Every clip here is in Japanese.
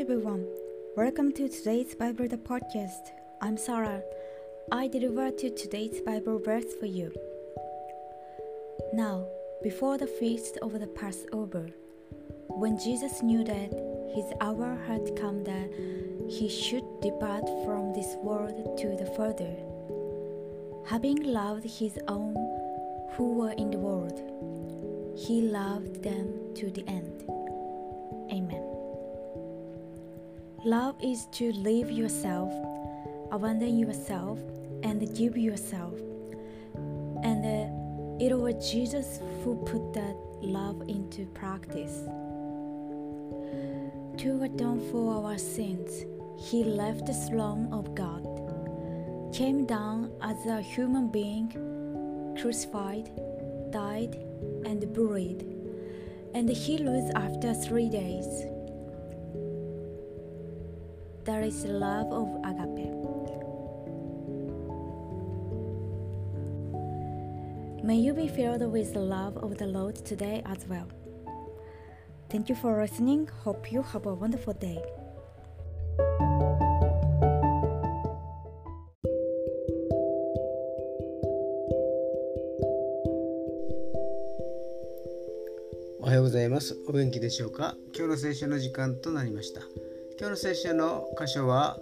everyone. Welcome to today's Bible the podcast. I'm Sarah. I deliver to today's Bible verse for you. Now, before the feast of the Passover, when Jesus knew that his hour had come that he should depart from this world to the further, having loved his own who were in the world, he loved them to the end. Love is to live yourself, abandon yourself, and give yourself. And uh, it was Jesus who put that love into practice. To atone for our sins, he left the throne of God, came down as a human being, crucified, died, and buried, and he rose after three days. That is the love of agape. May you be filled with the love of the Lord today as well. Thank you for listening. Hope you have a wonderful day. おはようございます。お元気でしょうか今日の聖書の時間となりました。今日の聖書の箇所は、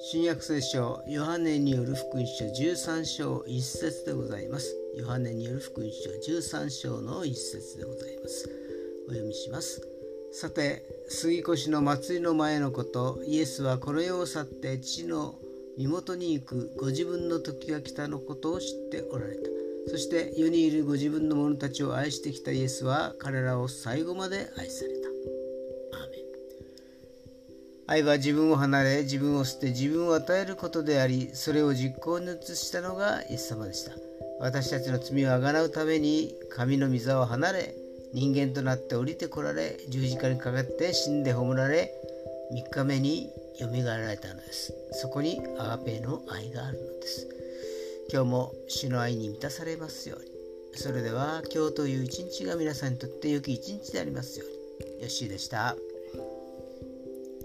新約聖書ヨハネによる福音書13章1節でございます。ヨハネによる福音書13章の1節でございます。お読みします。さて、杉越の祭りの前のこと、イエスはこの世を去って父の身元に行くご自分の時が来たのことを知っておられた。そして世にいるご自分の者たちを愛してきたイエスは彼らを最後まで愛された。愛は自分を離れ自分を捨て自分を与えることでありそれを実行に移したのがイエス様でした。私たちの罪をあがなうために神の御座を離れ人間となって降りてこられ十字架にかかって死んで葬られ3日目によみがえられたのです。そこにアガペの愛があるのです。今日も主の愛に満たされますように。それでは今日という一日が皆さんにとって良き一日でありますように。よッしーでした。